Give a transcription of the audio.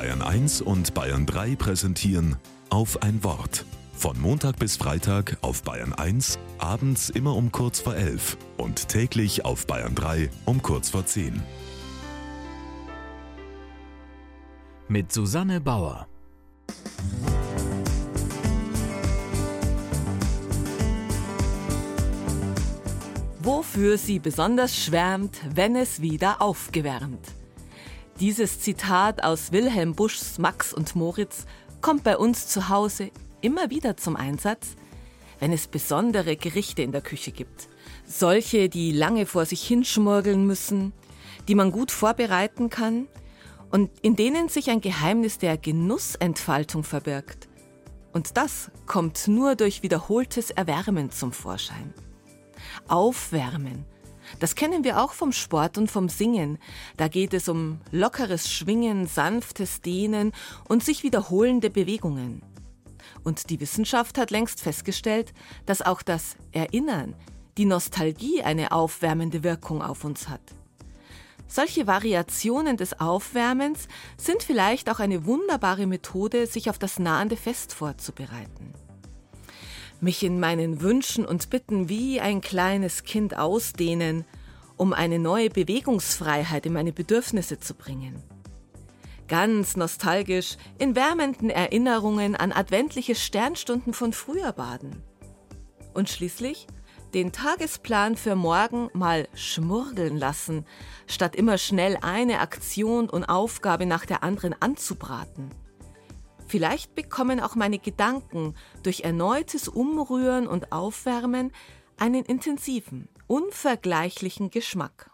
Bayern 1 und Bayern 3 präsentieren auf ein Wort. Von Montag bis Freitag auf Bayern 1, abends immer um kurz vor 11 und täglich auf Bayern 3 um kurz vor 10. Mit Susanne Bauer. Wofür sie besonders schwärmt, wenn es wieder aufgewärmt. Dieses Zitat aus Wilhelm Buschs Max und Moritz kommt bei uns zu Hause immer wieder zum Einsatz, wenn es besondere Gerichte in der Küche gibt. Solche, die lange vor sich hinschmurgeln müssen, die man gut vorbereiten kann und in denen sich ein Geheimnis der Genussentfaltung verbirgt. Und das kommt nur durch wiederholtes Erwärmen zum Vorschein. Aufwärmen. Das kennen wir auch vom Sport und vom Singen. Da geht es um lockeres Schwingen, sanftes Dehnen und sich wiederholende Bewegungen. Und die Wissenschaft hat längst festgestellt, dass auch das Erinnern, die Nostalgie eine aufwärmende Wirkung auf uns hat. Solche Variationen des Aufwärmens sind vielleicht auch eine wunderbare Methode, sich auf das nahende Fest vorzubereiten mich in meinen Wünschen und Bitten wie ein kleines Kind ausdehnen, um eine neue Bewegungsfreiheit in meine Bedürfnisse zu bringen. Ganz nostalgisch in wärmenden Erinnerungen an adventliche Sternstunden von früher baden. Und schließlich den Tagesplan für morgen mal schmurgeln lassen, statt immer schnell eine Aktion und Aufgabe nach der anderen anzubraten. Vielleicht bekommen auch meine Gedanken durch erneutes Umrühren und Aufwärmen einen intensiven, unvergleichlichen Geschmack.